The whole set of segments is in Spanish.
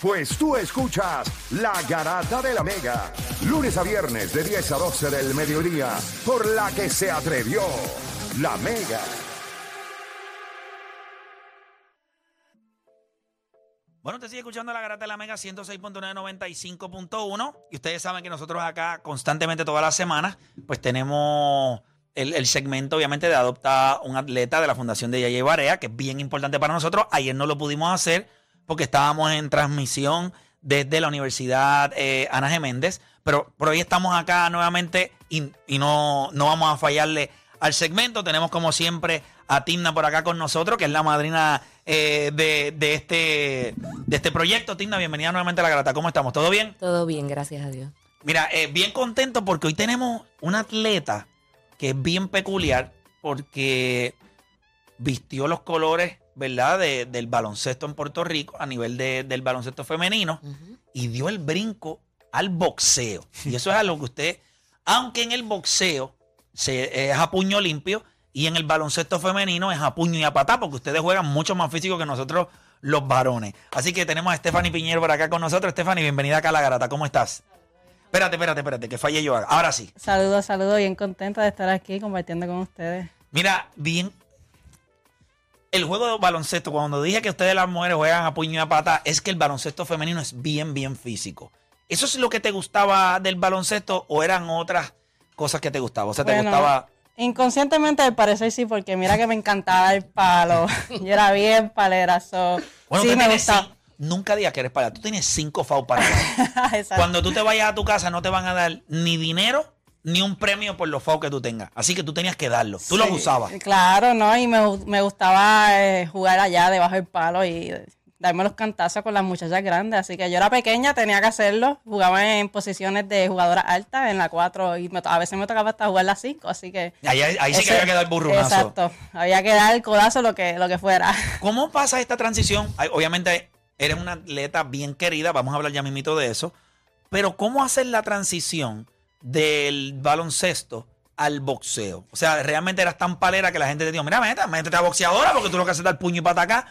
Pues tú escuchas La Garata de la Mega. Lunes a viernes de 10 a 12 del mediodía. Por la que se atrevió La Mega. Bueno, usted sigue escuchando la Garata de la Mega 106.995.1 y ustedes saben que nosotros acá constantemente todas las semanas pues tenemos el, el segmento obviamente de adoptar un atleta de la Fundación de Yaya Barea que es bien importante para nosotros. Ayer no lo pudimos hacer porque estábamos en transmisión desde la Universidad eh, Ana G. Méndez, pero por hoy estamos acá nuevamente y, y no, no vamos a fallarle al segmento. Tenemos como siempre a Timna por acá con nosotros, que es la madrina eh, de, de este, de este proyecto. Timna, bienvenida nuevamente a la grata. ¿Cómo estamos? ¿Todo bien? Todo bien, gracias a Dios. Mira, eh, bien contento porque hoy tenemos un atleta que es bien peculiar porque vistió los colores, ¿verdad?, de- del baloncesto en Puerto Rico a nivel de- del baloncesto femenino y dio el brinco al boxeo. Y eso es algo que usted, aunque en el boxeo se, es a puño limpio y en el baloncesto femenino es a puño y a patá, porque ustedes juegan mucho más físico que nosotros los varones. Así que tenemos a Stephanie Piñero por acá con nosotros. Stephanie, bienvenida acá a La Garata. ¿Cómo estás? Espérate, espérate, espérate, que falle yo. Ahora sí. Saludos, saludos, bien contenta de estar aquí compartiendo con ustedes. Mira, bien. El juego de baloncesto, cuando dije que ustedes las mujeres juegan a puño y a pata, es que el baloncesto femenino es bien, bien físico. ¿Eso es lo que te gustaba del baloncesto o eran otras cosas que te gustaban? O sea, te gustaba. Inconscientemente al parecer sí, porque mira que me encantaba el palo. Yo era bien palerazo. Bueno, sí, me tienes gusta. cin- Nunca digas que eres para. Tú tienes cinco FAU para. Cuando tú te vayas a tu casa, no te van a dar ni dinero ni un premio por los FAU que tú tengas. Así que tú tenías que darlo. Tú los Sí, usabas. Claro, ¿no? Y me, me gustaba eh, jugar allá debajo del palo y darme los cantazos con las muchachas grandes. Así que yo era pequeña, tenía que hacerlo. Jugaba en posiciones de jugadora alta, en la 4, y me a veces me tocaba hasta jugar la 5. Así que. Ahí, ahí sí que había que dar burrunazo. Exacto. Había que dar el codazo, lo que, lo que fuera. ¿Cómo pasa esta transición? Obviamente eres una atleta bien querida, vamos a hablar ya mismito de eso, pero ¿cómo hacer la transición del baloncesto al boxeo? O sea, realmente eras tan palera que la gente te dijo, mira, métete, métete a boxeadora porque tú lo que haces es dar puño y pata acá.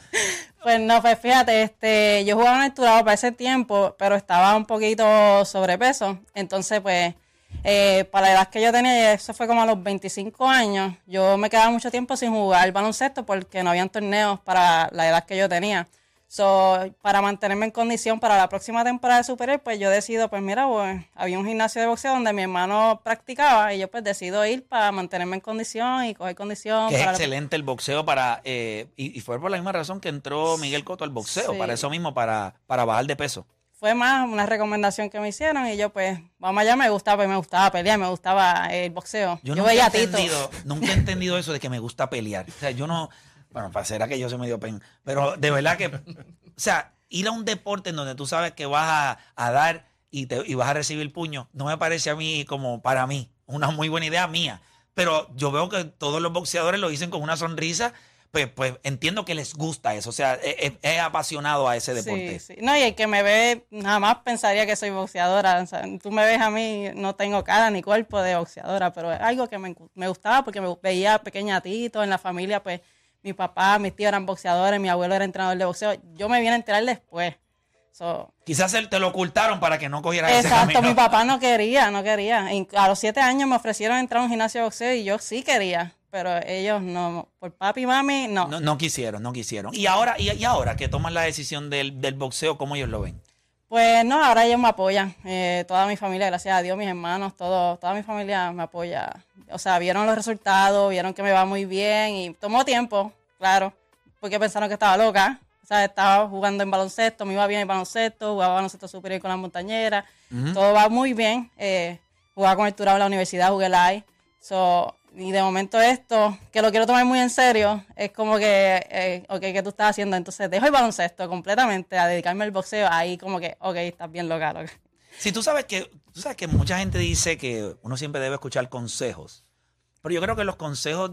Pues no, pues fíjate, este, yo jugaba en el Turabo para ese tiempo, pero estaba un poquito sobrepeso. Entonces, pues, eh, para la edad que yo tenía, eso fue como a los 25 años, yo me quedaba mucho tiempo sin jugar baloncesto porque no habían torneos para la edad que yo tenía. So, para mantenerme en condición para la próxima temporada de Superior, pues yo decido, pues mira, pues, había un gimnasio de boxeo donde mi hermano practicaba y yo pues decido ir para mantenerme en condición y coger condición. Que es para excelente el boxeo para... eh, y, y fue por la misma razón que entró Miguel Coto al boxeo, Sí. para eso mismo, para, para bajar de peso. fue más una recomendación que me hicieron y yo pues, vamos allá, me gustaba, pues, me gustaba pelear, me gustaba el boxeo. Yo, Yo, nunca, he veía a Tito. entendido, nunca he entendido eso de que me gusta pelear. O sea, yo no. Bueno, para será que yo soy medio pen. Pero de verdad que. O sea, ir a un deporte en donde tú sabes que vas a, a dar y, te, y vas a recibir puño, no me parece a mí como para mí una muy buena idea mía. Pero yo veo que todos los boxeadores lo dicen con una sonrisa. Pues, pues entiendo que les gusta eso. O sea, es, es- es apasionado a ese deporte. Sí, sí. No, y el que me ve jamás pensaría que soy boxeadora. O sea, tú me ves a mí, no tengo cara ni cuerpo de boxeadora, pero es algo que me, me gustaba porque me veía pequeña a Tito en la familia, pues mi papá, mis tíos eran boxeadores, mi abuelo era entrenador de boxeo. Yo me vine a enterar después. So, Quizás él- te lo ocultaron para que no cogieras ese Exacto, mi papá no quería, no quería. A los siete años me ofrecieron entrar a un gimnasio de boxeo y yo sí quería, pero ellos no, por papi y mami, no. No, no quisieron, no quisieron. Y ahora, y, y ahora que toman la decisión del, del boxeo, ¿cómo ellos lo ven? Pues no, ahora ellos me apoyan. Eh, toda mi familia, gracias a Dios, mis hermanos, todo, toda mi familia me apoya. O sea, vieron los resultados, vieron que me va muy bien y tomó tiempo, claro, porque pensaron que estaba loca. O sea, estaba jugando en baloncesto, me iba bien en baloncesto, jugaba baloncesto superior con las montañeras, todo va muy bien. Eh, jugaba con el Turabo en la universidad, jugué live. So, y de momento esto, que lo quiero tomar muy en serio, es como que, eh, ok, ¿qué tú estás haciendo? Entonces dejo el baloncesto completamente a dedicarme al boxeo. Ahí como que, ok, estás bien loca, loca. Si tú sabes que, tú sabes que mucha gente dice que uno siempre debe escuchar consejos, pero yo creo que los consejos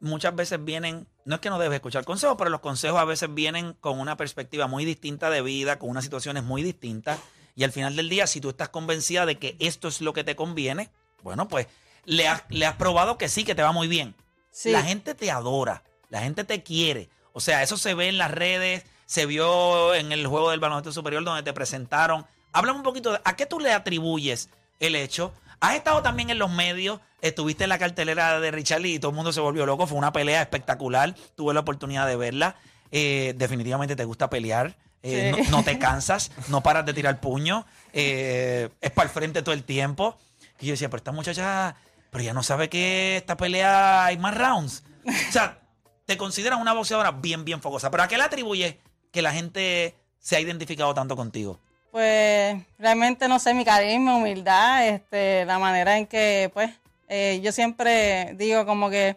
muchas veces vienen, no es que no debes escuchar consejos, pero los consejos a veces vienen con una perspectiva muy distinta de vida, con unas situaciones muy distintas, y al final del día, si tú estás convencida de que esto es lo que te conviene, bueno, pues le has, le has probado que sí, que te va muy bien. Sí. La gente te adora, la gente te quiere. O sea, eso se ve en las redes, se vio en el juego del baloncesto superior donde te presentaron. Háblame un poquito de a qué tú le atribuyes el hecho. Has estado también en los medios, estuviste en la cartelera de Richard Lee y todo el mundo se volvió loco. Fue una pelea espectacular. Tuve la oportunidad de verla. Eh, definitivamente te gusta pelear. Eh, Sí. no, no te cansas, no paras de tirar puño. eh, es para el frente todo el tiempo. Y yo decía, pero esta muchacha, pero ya no sabe que esta pelea hay más rounds. O sea, te consideras una boxeadora bien, bien fogosa. ¿Pero a qué le atribuyes que la gente se ha identificado tanto contigo? Pues realmente no sé, mi carisma, humildad, este, la manera en que, pues, eh, yo siempre digo como que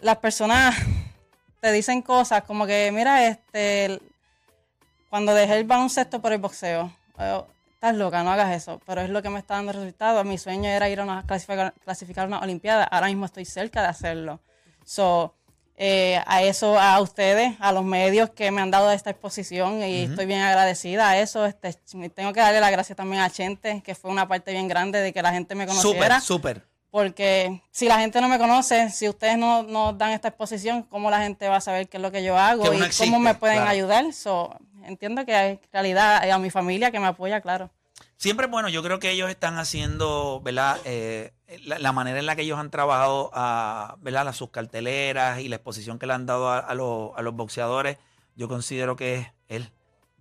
las personas te dicen cosas como que, mira, este, cuando dejé el baloncesto por el boxeo, eh, estás loca, no hagas eso, pero es lo que me está dando resultados. Mi sueño era ir a una clasificar, clasificar una olimpiada, ahora mismo estoy cerca de hacerlo. So, eh, a eso, a ustedes, a los medios que me han dado esta exposición y estoy bien agradecida a eso. Este, tengo que darle las gracias también a Chente, que fue una parte bien grande de que la gente me conociera. Súper, súper. Porque si la gente no me conoce, si ustedes no nos dan esta exposición, ¿cómo la gente va a saber qué es lo que yo hago Que y existe, cómo me pueden claro. ayudar? So, entiendo que hay realidad eh, a mi familia que me apoya, claro. Siempre bueno, yo creo que ellos están haciendo, ¿verdad? Eh, la, la manera en la que ellos han trabajado a, ¿verdad? Las sus carteleras y la exposición que le han dado a, a los, a los boxeadores, yo considero que es, el-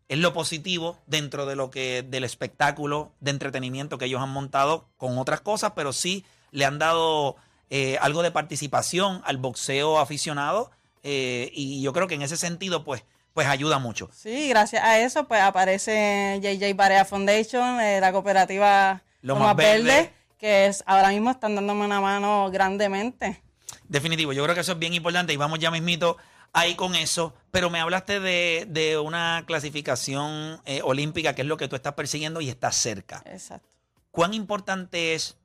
es lo positivo dentro de lo que, del espectáculo de entretenimiento que ellos han montado con otras cosas, pero sí le han dado eh, algo de participación al boxeo aficionado eh, y yo creo que en ese sentido, pues, pues ayuda mucho. Sí, gracias a eso, pues aparece JJ Barea Foundation, eh, la cooperativa Lomas Verdes. Verde, que es, ahora mismo están dándome una mano grandemente. Definitivo, yo creo que eso es bien importante y vamos ya mismito ahí con eso. Pero me hablaste de, de una clasificación eh, olímpica, que es lo que tú estás persiguiendo y estás cerca. Exacto. ¿Cuán importante es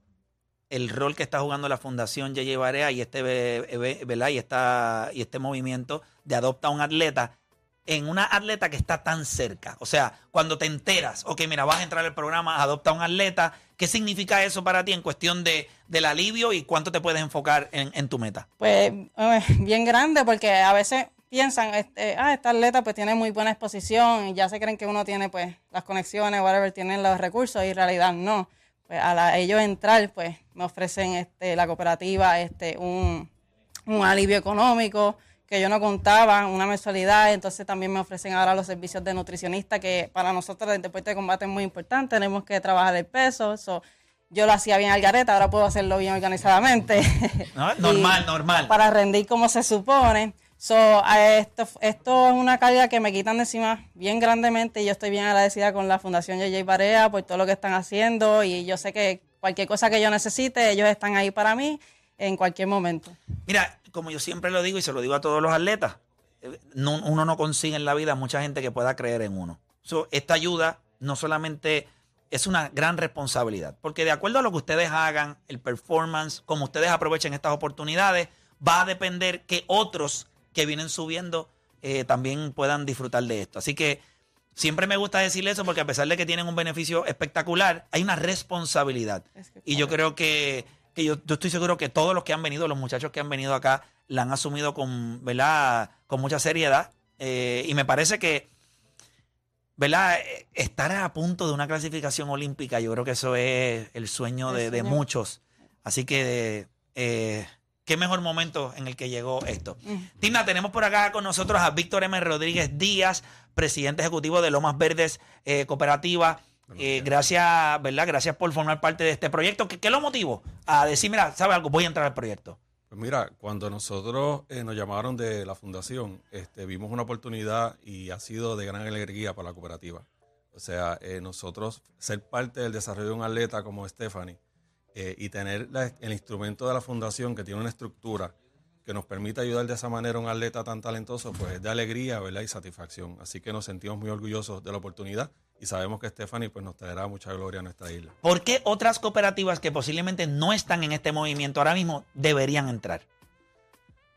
el rol que está jugando la Fundación Yeye Barea y este, eh, ¿verdad? y, esta, y este movimiento de adopta a un atleta en una atleta que está tan cerca? O sea, cuando te enteras, ok, mira, vas a entrar al programa, adopta a un atleta, ¿qué significa eso para ti en cuestión de, del alivio y cuánto te puedes enfocar en, en tu meta? Pues eh, bien grande porque a veces piensan, este, ah, esta atleta pues tiene muy buena exposición y ya se creen que uno tiene pues las conexiones, whatever, tienen los recursos y en realidad no. Pues a ellos entrar pues me ofrecen este, la cooperativa este, un, un alivio económico que yo no contaba, una mensualidad, entonces también me ofrecen ahora los servicios de nutricionista que para nosotros el deporte de combate es muy importante, tenemos que trabajar el peso, so, yo lo hacía bien al gareta, ahora puedo hacerlo bien organizadamente. Normal, normal. Para rendir como se supone. So, esto, esto es una carga que me quitan de encima bien grandemente y yo estoy bien agradecida con la Fundación JJ Barea por todo lo que están haciendo y yo sé que cualquier cosa que yo necesite, ellos están ahí para mí en cualquier momento. Mira, como yo siempre lo digo y se lo digo a todos los atletas, eh, no- uno no consigue en la vida mucha gente que pueda creer en uno. So, esta ayuda no solamente es una gran responsabilidad, porque de acuerdo a lo que ustedes hagan, el performance, como ustedes aprovechen estas oportunidades, va a depender que otros que vienen subiendo eh, también puedan disfrutar de esto. Así que siempre me gusta decirle eso porque a pesar de que tienen un beneficio espectacular, hay una responsabilidad. Es que, Y yo creo que, que yo, yo estoy seguro que todos los que han venido, los muchachos que han venido acá, la han asumido con, ¿verdad? con mucha seriedad. Eh, y me parece que, ¿verdad? Eh, Estar a punto de una clasificación olímpica, yo creo que eso es el sueño El de, muchos. Así que, eh, qué mejor momento en el que llegó esto. Mm. Tina, tenemos por acá con nosotros a Víctor M. Rodríguez Díaz, presidente ejecutivo de Lomas Verdes eh, Cooperativa. Eh, gracias, ¿verdad? Gracias por formar parte de este proyecto. ¿Qué, qué lo motivó a decir, mira, ¿sabe algo? Voy a entrar al proyecto. Pues mira, cuando nosotros eh, nos llamaron de la fundación, este, vimos una oportunidad y ha sido de gran alegría para la cooperativa. O sea, eh, nosotros ser parte del desarrollo de un atleta como Stephanie eh, y tener la- el instrumento de la fundación que tiene una estructura que nos permite ayudar de esa manera a un atleta tan talentoso, pues es de alegría ¿verdad? y satisfacción. Así que nos sentimos muy orgullosos de la oportunidad y sabemos que Stephanie pues, nos traerá mucha gloria a nuestra isla. ¿Por qué otras cooperativas que posiblemente no están en este movimiento ahora mismo deberían entrar?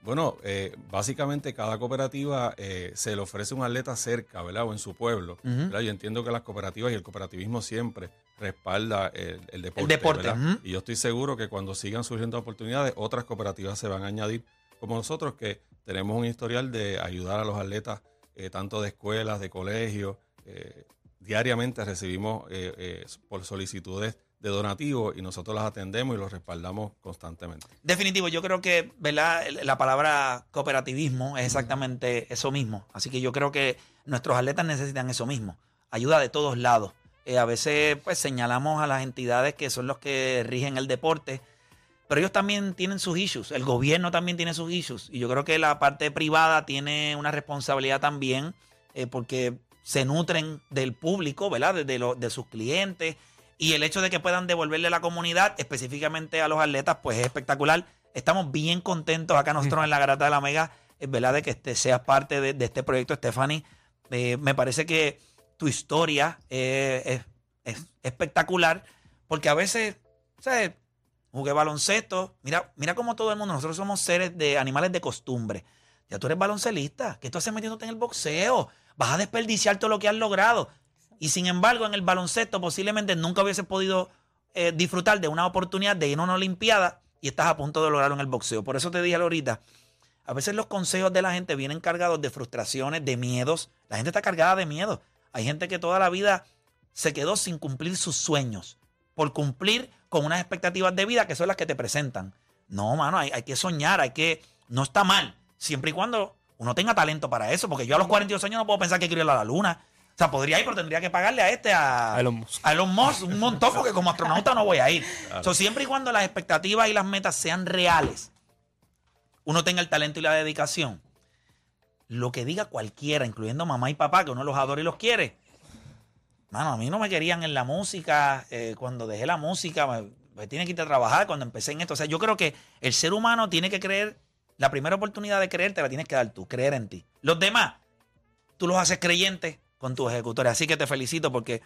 Bueno, eh, básicamente cada cooperativa eh, se le ofrece un atleta cerca, ¿verdad? O en su pueblo. Ujú. ¿verdad? Yo entiendo que las cooperativas y el cooperativismo siempre respalda el, el deporte. Y yo estoy seguro que cuando sigan surgiendo oportunidades, otras cooperativas se van a añadir, como nosotros que tenemos un historial de ayudar a los atletas eh, tanto de escuelas, de colegios. eh, diariamente recibimos eh, por solicitudes de donativos y nosotros las atendemos y los respaldamos constantemente. Definitivo, yo creo que ¿verdad? la palabra cooperativismo es exactamente eso mismo. Así que yo creo que nuestros atletas necesitan eso mismo. Ayuda de todos lados. Eh, a veces pues señalamos a las entidades que son los que rigen el deporte, pero ellos también tienen sus issues. El gobierno también tiene sus issues. Y yo creo que la parte privada tiene una responsabilidad también eh, porque se nutren del público, ¿verdad? De, de de sus clientes. Y el hecho de que puedan devolverle a la comunidad, específicamente a los atletas, pues es espectacular. Estamos bien contentos acá nosotros en la Garata de la Mega, verdad, de que este, seas parte de, de este proyecto, Stephanie. Eh, me parece que tu historia eh, es, es espectacular, porque a veces, ¿sabes? Jugué baloncesto. Mira, mira cómo todo el mundo, nosotros somos seres de animales de costumbre. Ya tú eres baloncelista. ¿Qué tú haces metiéndote en el boxeo? Vas a desperdiciar todo lo que has logrado. Y sin embargo, en el baloncesto posiblemente nunca hubieses podido eh, disfrutar de una oportunidad de ir a una Olimpiada y estás a punto de lograrlo en el boxeo. Por eso te dije ahorita, a veces los consejos de la gente vienen cargados de frustraciones, de miedos. La gente está cargada de miedo. Hay gente que toda la vida se quedó sin cumplir sus sueños por cumplir con unas expectativas de vida que son las que te presentan. No, mano, hay, hay que soñar, hay que... No está mal, siempre y cuando uno tenga talento para eso, porque yo a los 42 años no puedo pensar que quiero ir a la luna. O sea, podría ir, pero tendría que pagarle a este, a, A Elon Musk. a Elon Musk un montón, porque como astronauta no voy a ir. So, siempre y cuando las expectativas y las metas sean reales, uno tenga el talento y la dedicación, lo que diga cualquiera, incluyendo mamá y papá, que uno los adora y los quiere. Mano, a mí no me querían en la música. eh, cuando dejé la música, me, tiene que ir a trabajar. Cuando empecé en esto. O sea, yo creo que el ser humano tiene que creer. La primera oportunidad de creer te la tienes que dar tú, creer en ti. Los demás, tú los haces creyentes con tus ejecutores. Así que te felicito porque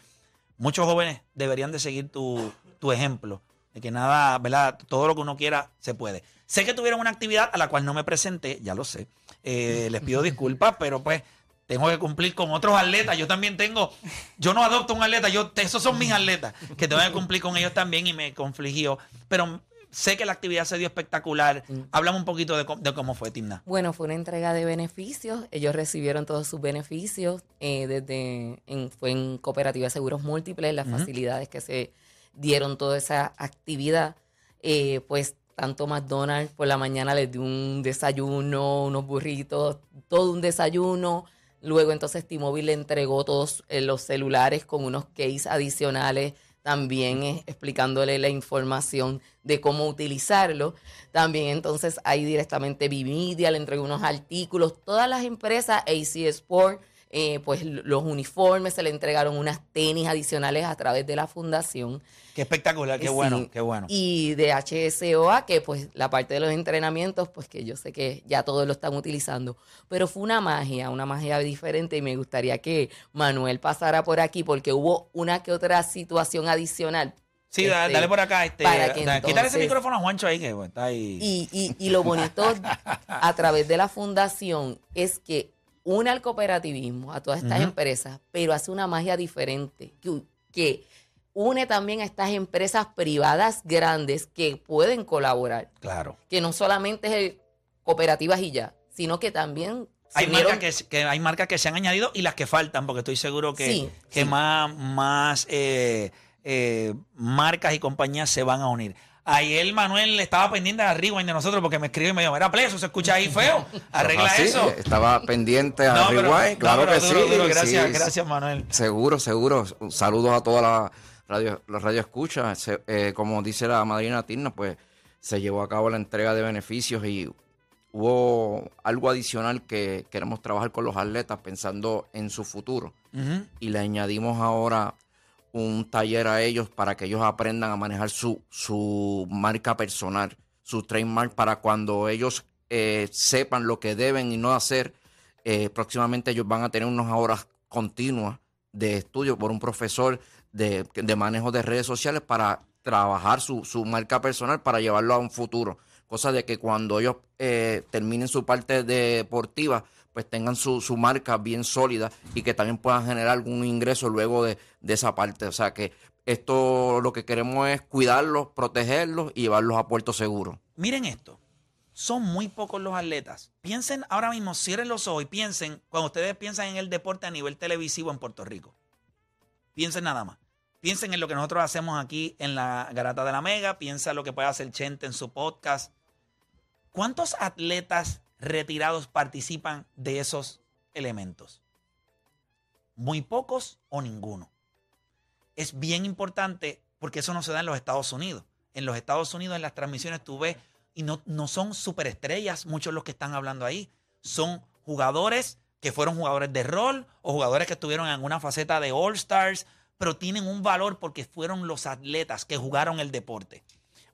muchos jóvenes deberían de seguir tu, tu ejemplo. De que nada, ¿verdad? Todo lo que uno quiera se puede. Sé que tuvieron una actividad a la cual no me presenté, ya lo sé. Eh, les pido disculpas, pero pues tengo que cumplir con otros atletas. Yo también tengo, yo no adopto un atleta, yo, esos son mis atletas, que tengo que cumplir con ellos también y me confligió. Pero sé que la actividad se dio espectacular. Háblame un poquito de, cómo- de cómo fue, Timna. Bueno, fue una entrega de beneficios. Ellos recibieron todos sus beneficios. eh, desde en- fue en Cooperativa de Seguros Múltiples, las facilidades que se dieron toda esa actividad. Eh, pues tanto McDonald's por la mañana les dio un desayuno, unos burritos, todo un desayuno. Luego entonces T-Mobile le entregó todos eh, los celulares con unos case adicionales también eh, explicándole la información de cómo utilizarlo. También entonces ahí directamente Vividia le entregó unos artículos. Todas las empresas, AC Sport, eh, pues los uniformes, se le entregaron unas tenis adicionales a través de la fundación. Qué espectacular, qué Sí. bueno, qué bueno. Y de HSOA, que pues la parte de los entrenamientos, pues que yo sé que ya todos lo están utilizando. Pero fue una magia, una magia diferente y me gustaría que Manuel pasara por aquí porque hubo una que otra situación adicional. Sí, Este, dale por acá. Este, para que da- quítale ese entonces- micrófono a Juancho ahí, que bueno, está ahí. Y, y, y lo bonito a través de la fundación es que une al cooperativismo, a todas estas empresas, pero hace una magia diferente, que, que une también a estas empresas privadas grandes que pueden colaborar, Claro. que no solamente es el cooperativas y ya, sino que también Hay marcas, que, que hay marcas que se han añadido y las que faltan, porque estoy seguro que, Sí, que sí. más, más eh, eh, marcas y compañías se van a unir. Ayer Manuel estaba pendiente de rewind de nosotros porque me escribe y me dijo, mira, Pleso, se escucha ahí feo, arregla Ah, sí, eso. Estaba pendiente a No, pero- Rewind, no, claro pero que duro, sí. duro. Gracias, sí, gracias Manuel. Seguro, seguro. Saludos a toda la radio, la radio escucha. Se- eh, como dice la madrina Tirna, pues se llevó a cabo la entrega de beneficios y hubo algo adicional que queremos trabajar con los atletas pensando en su futuro. Y le añadimos ahora un taller a ellos para que ellos aprendan a manejar su, su marca personal, su trademark, para cuando ellos eh, sepan lo que deben y no hacer. eh, próximamente ellos van a tener unas horas continuas de estudio por un profesor de, de manejo de redes sociales para trabajar su, su marca personal para llevarlo a un futuro. Cosa de que cuando ellos eh, terminen su parte deportiva, pues tengan su, su marca bien sólida y que también puedan generar algún ingreso luego de, de esa parte. O sea que esto lo que queremos es cuidarlos, protegerlos y llevarlos a puerto seguro. Miren esto. son muy pocos los atletas. Piensen ahora mismo, cierren los ojos y piensen, cuando ustedes piensan en el deporte a nivel televisivo en Puerto Rico. Piensen nada más. Piensen en lo que nosotros hacemos aquí en la Garata de la Mega. Piensa en lo que puede hacer Chente en su podcast. ¿Cuántos atletas retirados participan de esos elementos? Muy pocos o ninguno. Es bien importante porque eso no se da en los Estados Unidos. En los Estados Unidos, en las transmisiones, tú ves, y no, no son superestrellas muchos los que están hablando ahí. Son jugadores que fueron jugadores de rol o jugadores que estuvieron en alguna faceta de All Stars, pero tienen un valor porque fueron los atletas que jugaron el deporte.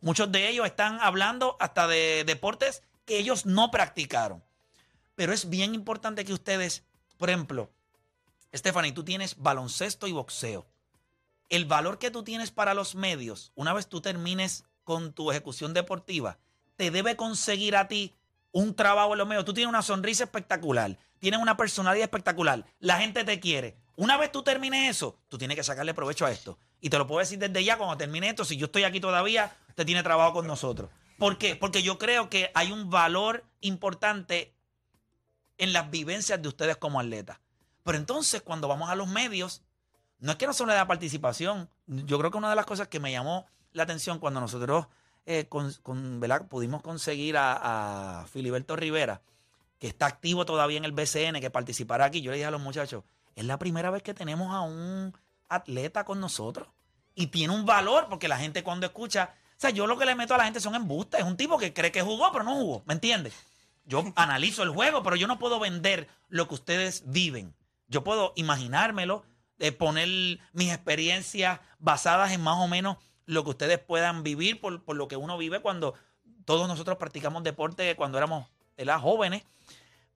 Muchos de ellos están hablando hasta de deportes que ellos no practicaron. Pero es bien importante que ustedes, por ejemplo, Stephanie, tú tienes baloncesto y boxeo. El valor que tú tienes para los medios, una vez tú termines con tu ejecución deportiva, te debe conseguir a ti un trabajo en los medios. Tú tienes una sonrisa espectacular, tienes una personalidad espectacular, la gente te quiere. Una vez tú termines eso, tú tienes que sacarle provecho a esto. Y te lo puedo decir desde ya, cuando termine esto, si yo estoy aquí todavía, usted tiene trabajo con nosotros. ¿Por qué? Porque yo creo que hay un valor importante en las vivencias de ustedes como atletas. Pero entonces, cuando vamos a los medios, no es que no se le da participación. Yo creo que una de las cosas que me llamó la atención cuando nosotros eh, con, pudimos conseguir a, a, Filiberto Rivera, que está activo todavía en el BCN, que participará aquí, yo le dije a los muchachos, es la primera vez que tenemos a un atleta con nosotros. Y tiene un valor, porque la gente cuando escucha, o sea, yo lo que le meto a la gente son embustes. Es un tipo que cree que jugó, pero no jugó, ¿me entiendes? Yo analizo el juego, pero yo no puedo vender lo que ustedes viven. Yo puedo imaginármelo, de poner mis experiencias basadas en más o menos lo que ustedes puedan vivir por, lo que uno vive cuando todos nosotros practicamos deporte cuando éramos jóvenes.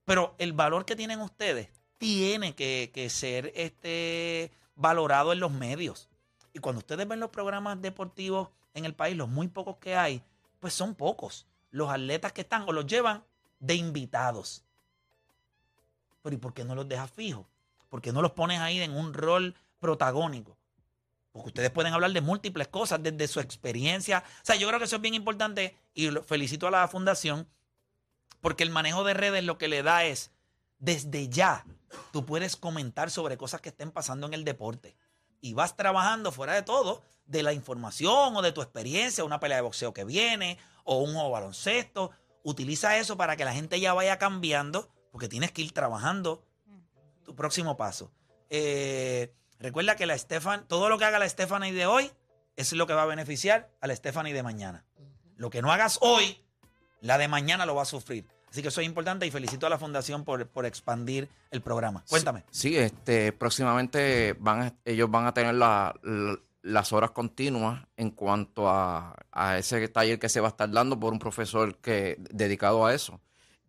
Pero el valor que tienen ustedes tiene que, que ser este, valorado en los medios. Y cuando ustedes ven los programas deportivos en el país, los muy pocos que hay, pues son pocos. Los atletas que están o los llevan de invitados. Pero ¿y por qué no los dejas fijos? ¿Por qué no los pones ahí en un rol protagónico? Porque ustedes pueden hablar de múltiples cosas desde su experiencia. O sea, yo creo que eso es bien importante y felicito a la fundación porque el manejo de redes lo que le da es, desde ya, tú puedes comentar sobre cosas que estén pasando en el deporte y vas trabajando fuera de todo de la información o de tu experiencia, una pelea de boxeo que viene o un baloncesto. Utiliza eso para que la gente ya vaya cambiando porque tienes que ir trabajando tu próximo paso. Eh, recuerda que la Stefan, todo lo que haga la Stephanie de hoy es lo que va a beneficiar a la Stephanie de mañana. Lo que no hagas hoy, la de mañana lo va a sufrir. Así que eso es importante y felicito a la fundación por, por expandir el programa. Cuéntame. Sí, este, próximamente van ellos van a tener las horas continuas en cuanto a, ese taller que se va a estar dando por un profesor que dedicado a eso.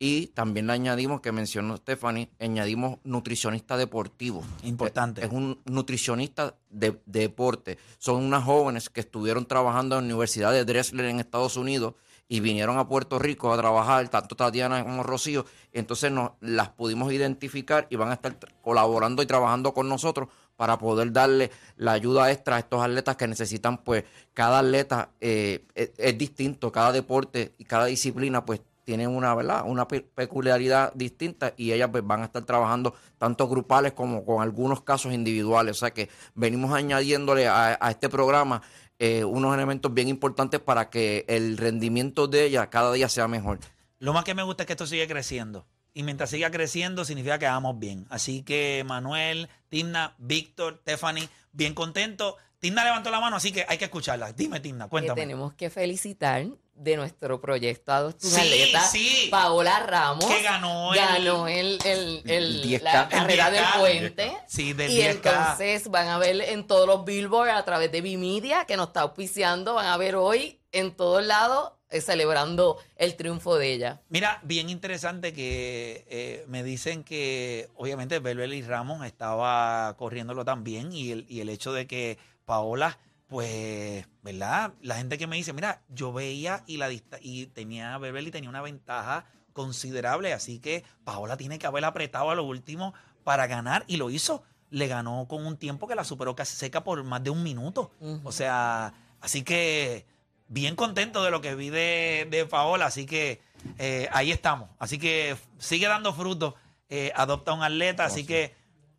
Y también le añadimos, que mencionó Stephanie, añadimos nutricionista deportivo. Importante. Es, un nutricionista de, deporte. Son unas jóvenes que estuvieron trabajando en la Universidad de Drexler en Estados Unidos y vinieron a Puerto Rico a trabajar, tanto Tatiana como Rocío, entonces nos las pudimos identificar y van a estar colaborando y trabajando con nosotros para poder darle la ayuda extra a estos atletas que necesitan, pues cada atleta eh, es, distinto, cada deporte y cada disciplina pues tiene una, ¿verdad? una peculiaridad distinta y ellas pues, van a estar trabajando tanto grupales como con algunos casos individuales. O sea que venimos añadiéndole a este programa eh, unos elementos bien importantes para que el rendimiento de ella cada día sea mejor. Lo más que me gusta es que esto sigue creciendo. Y mientras siga creciendo, significa que vamos bien. Así que Manuel, Timna, Víctor, Stephanie, bien contento. Timna levantó la mano, así que hay que escucharla. Dime, Timna, cuéntame. tenemos que felicitar de nuestro proyecto Adopta Atleta, Paola Ramos, que ganó el, el, la carrera del puente. Sí, del y entonces van a ver en todos los billboards a través de Bimedia, que nos está auspiciando, van a ver hoy en todos lados eh, celebrando el triunfo de ella. Mira, bien interesante que eh, me dicen que obviamente y Ramos estaba corriéndolo también y el, y el hecho de que Paola pues, ¿verdad? La gente que me dice, mira, yo veía y la y tenía Beverly tenía una ventaja considerable, así que Paola tiene que haber apretado a lo último para ganar y lo hizo. Le ganó con un tiempo que la superó casi seca por más de un minuto. O sea, así que bien contento de lo que vi de, de Paola, así que eh, ahí estamos. Así que sigue dando frutos. eh, adopta un atleta. Así que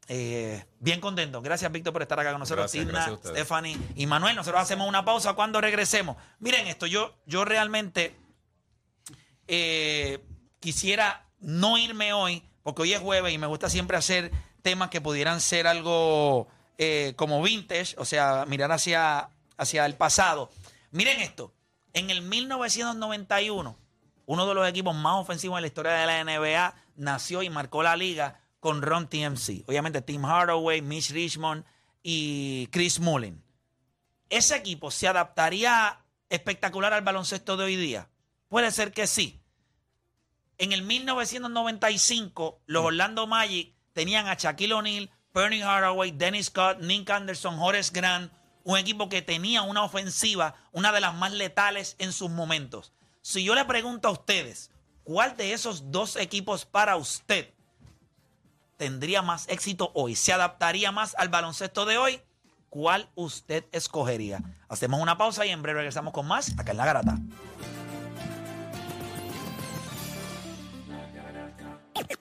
eh, bien contento. Gracias, Víctor, por estar acá con nosotros. Gracias, Tina, gracias. Stephanie y Manuel. Nosotros hacemos una pausa cuando regresemos. Miren esto, yo, yo realmente eh, quisiera no irme hoy, porque hoy es jueves y me gusta siempre hacer temas que pudieran ser algo eh, como vintage, o sea, mirar hacia, hacia el pasado. Miren esto, en el 1991, uno de los equipos más ofensivos en la historia de la NBA nació y marcó la liga con Ron TMC. Obviamente Tim Hardaway, Mitch Richmond y Chris Mullin. ¿Ese equipo se adaptaría espectacular al baloncesto de hoy día? Puede ser que sí. En el 1995, los Orlando Magic tenían a Shaquille O'Neal, Bernie Hathaway, Dennis Scott, Nick Anderson, Horace Grant, un equipo que tenía una ofensiva, una de las más letales en sus momentos. Si yo le pregunto a ustedes, ¿cuál de esos dos equipos para usted tendría más éxito hoy? ¿Se adaptaría más al baloncesto de hoy? ¿Cuál usted escogería? Hacemos una pausa y en breve regresamos con más acá en La Garata.